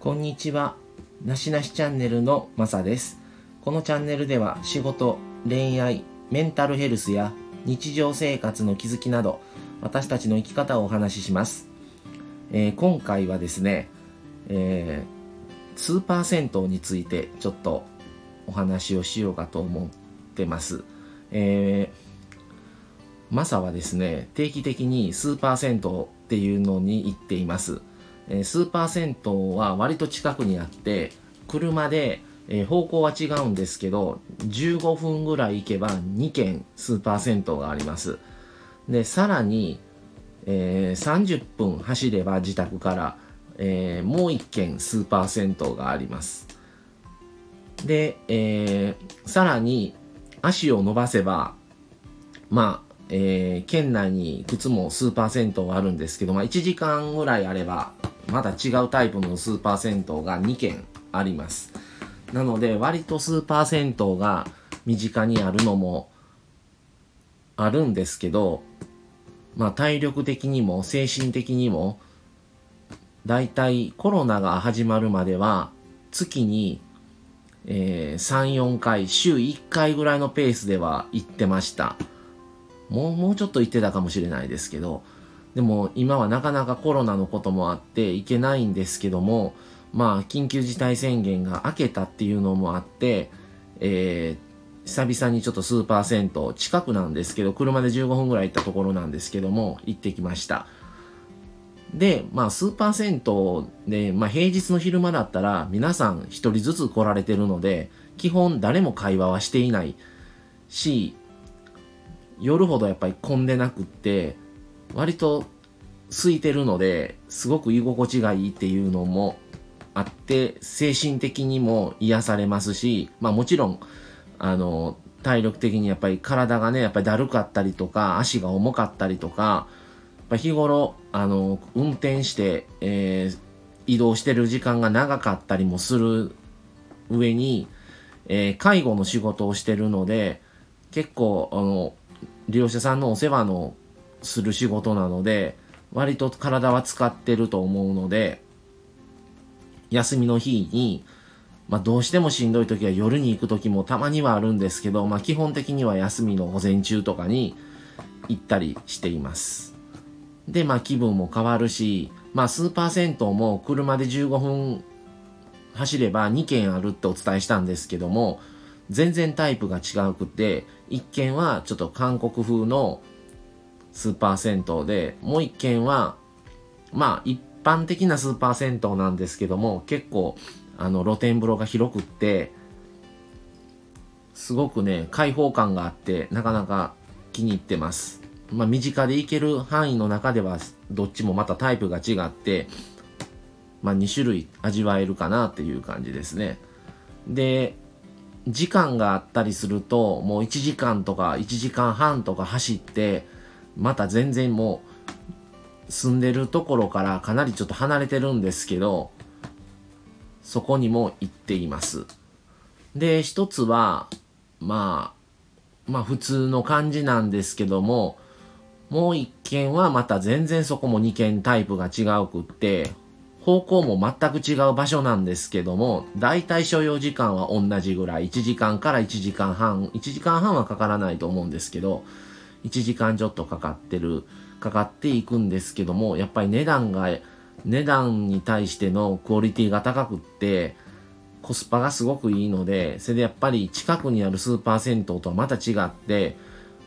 こんにちは。なしなしチャンネルのまさです。このチャンネルでは仕事、恋愛、メンタルヘルスや日常生活の気づきなど私たちの生き方をお話しします。えー、今回はですね、えー、スーパー銭湯についてちょっとお話をしようかと思ってます。えー、マサはですね、定期的にスーパー銭湯っていうのに行っています。えスーパー銭湯は割と近くにあって車で、え方向は違うんですけど15分ぐらい行けば2軒スーパー銭湯があります。でさらに、えー、30分走れば自宅から、えー、もう1軒スーパー銭湯があります。で、えー、さらに足を伸ばせばまあえー、県内にいくつもスーパー銭湯があるんですけど、まあ、1時間ぐらいあればまた違うタイプのスーパー銭湯が2軒あります。なので割とスーパー銭湯が身近にあるのもあるんですけどまあ体力的にも精神的にもだいたいコロナが始まるまでは月に、えー、34回週1回ぐらいのペースでは行ってました。もうもうちょっと行ってたかもしれないですけどでも今はなかなかコロナのこともあって行けないんですけども、まあ緊急事態宣言が明けたっていうのもあって、えー、久々にちょっとスーパー銭湯、近くなんですけど、車で15分ぐらい行ったところなんですけども、行ってきました。で、まあスーパー銭湯で、まあ平日の昼間だったら皆さん一人ずつ来られてるので、基本誰も会話はしていないし、夜ほどやっぱり混んでなくって、割と空いてるのですごく居心地がいいっていうのもあって精神的にも癒されますしまあもちろんあの体力的にやっぱり体がねやっぱりだるかったりとか足が重かったりとかやっぱ日頃あの運転して、えー、移動してる時間が長かったりもする上に、えー、介護の仕事をしてるので結構あの利用者さんのお世話のする仕事なので割と体は使ってると思うので休みの日に、まあ、どうしてもしんどい時は夜に行く時もたまにはあるんですけど、まあ、基本的には休みの午前中とかに行ったりしています。でまあ気分も変わるしまあスーパー銭湯も車で15分走れば2軒あるってお伝えしたんですけども全然タイプが違うくて1軒はちょっと韓国風のスーパー銭湯で、もう一軒は、まあ一般的なスーパー銭湯なんですけども、結構、あの、露天風呂が広くって、すごくね、開放感があって、なかなか気に入ってます。まあ身近で行ける範囲の中では、どっちもまたタイプが違って、まあ2種類味わえるかなっていう感じですね。で、時間があったりすると、もう1時間とか1時間半とか走って、また全然もう住んでるところからかなりちょっと離れてるんですけどそこにも行っています。で一つはまあまあ普通の感じなんですけどももう一軒はまた全然そこも2軒タイプが違うくって方向も全く違う場所なんですけども、だいたい所要時間は同じぐらい、1時間から1時間半、1時間半はかからないと思うんですけど、1時間ちょっとかかってる、かかっていくんですけども、やっぱり値段が、値段に対してのクオリティが高くって、コスパがすごくいいので、それでやっぱり近くにあるスーパー銭湯とはまた違って、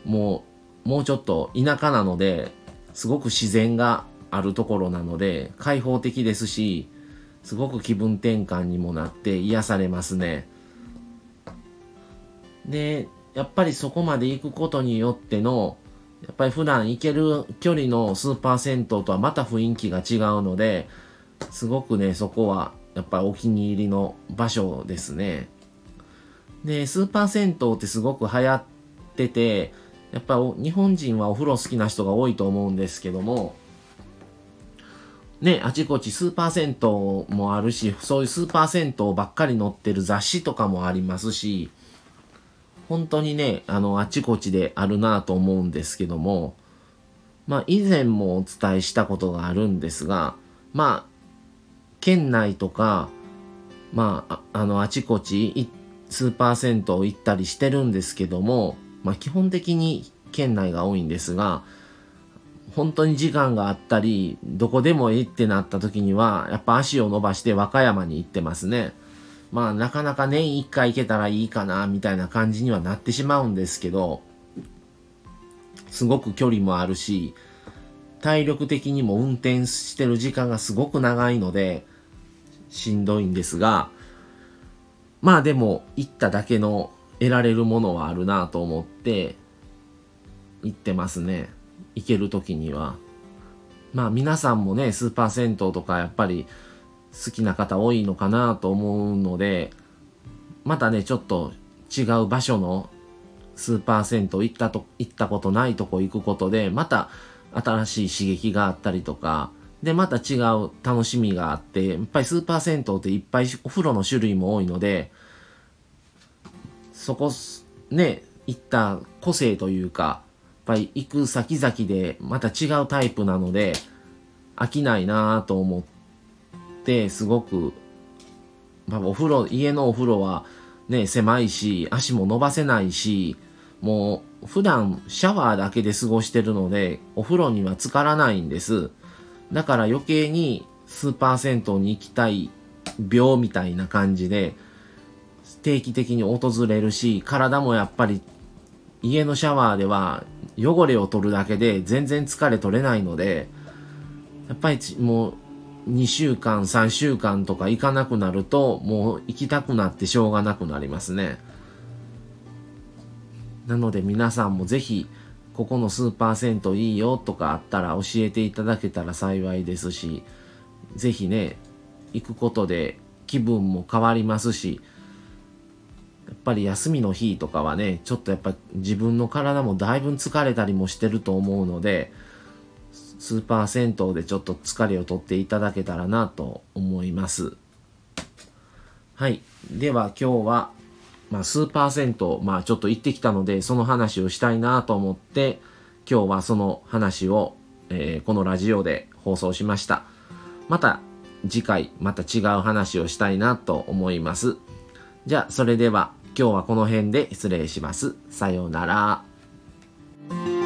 もう、もうちょっと田舎なので、すごく自然があるところなので、開放的ですし、すごく気分転換にもなって癒されますね。で、やっぱりそこまで行くことによっての、やっぱり普段行ける距離のスーパー銭湯とはまた雰囲気が違うので、すごくね、そこはやっぱりお気に入りの場所ですね。で、スーパー銭湯ってすごく流行ってて、やっぱ日本人はお風呂好きな人が多いと思うんですけども、ね、あちこちスーパー銭湯もあるし、そういうスーパー銭湯ばっかり載ってる雑誌とかもありますし、本当にね、あの、あちこちであるなと思うんですけども、まあ、以前もお伝えしたことがあるんですが、まあ、県内とかまああのあちこちスーパー銭湯行ったりしてるんですけども、まあ、基本的に県内が多いんですが本当に時間があったりどこでもいいってなった時にはやっぱ足を伸ばして和歌山に行ってますね。まあなかなか年1回行けたらいいかなみたいな感じにはなってしまうんですけどすごく距離もあるし体力的にも運転してる時間がすごく長いのでしんどいんですがまあでも行っただけの得られるものはあるなと思って行ってますね。行ける時には。まあ皆さんもねスーパー銭湯とかやっぱり好きな方多いのかなと思うのでまたねちょっと違う場所のスーパー銭湯行ったと行ったことないとこ行くことでまた新しい刺激があったりとかでまた違う楽しみがあってやっぱりスーパー銭湯っていっぱいお風呂の種類も多いのでそこね行った個性というかやっぱり行く先々でまた違うタイプなので飽きないなぁと思ってってすごく、まあ、お風呂家のお風呂はね狭いし足も伸ばせないしもう普段シャワーだけで過ごしてるのでお風呂には浸からないんです。だから余計にスーパー銭湯に行きたい病みたいな感じで定期的に訪れるし体もやっぱり家のシャワーでは汚れを取るだけで全然疲れ取れないのでやっぱりもう2週間3週間とか行かなくなるともう行きたくなってしょうがなくなりますね。なので皆さんもぜひここのスーパー銭湯いいよとかあったら教えていただけたら幸いですしぜひね行くことで気分も変わりますしやっぱり休みの日とかはねちょっとやっぱ自分の体もだいぶ疲れたりもしてると思うのでスーパー銭湯でちょっと疲れを取っていただけたらなと思います。はい。では今日は、まあ、スーパー銭湯、まあちょっと行ってきたので、その話をしたいなと思って、今日はその話を、えー、このラジオで放送しました。また次回、また違う話をしたいなと思います。じゃあ、それでは今日はこの辺で失礼します。さようなら。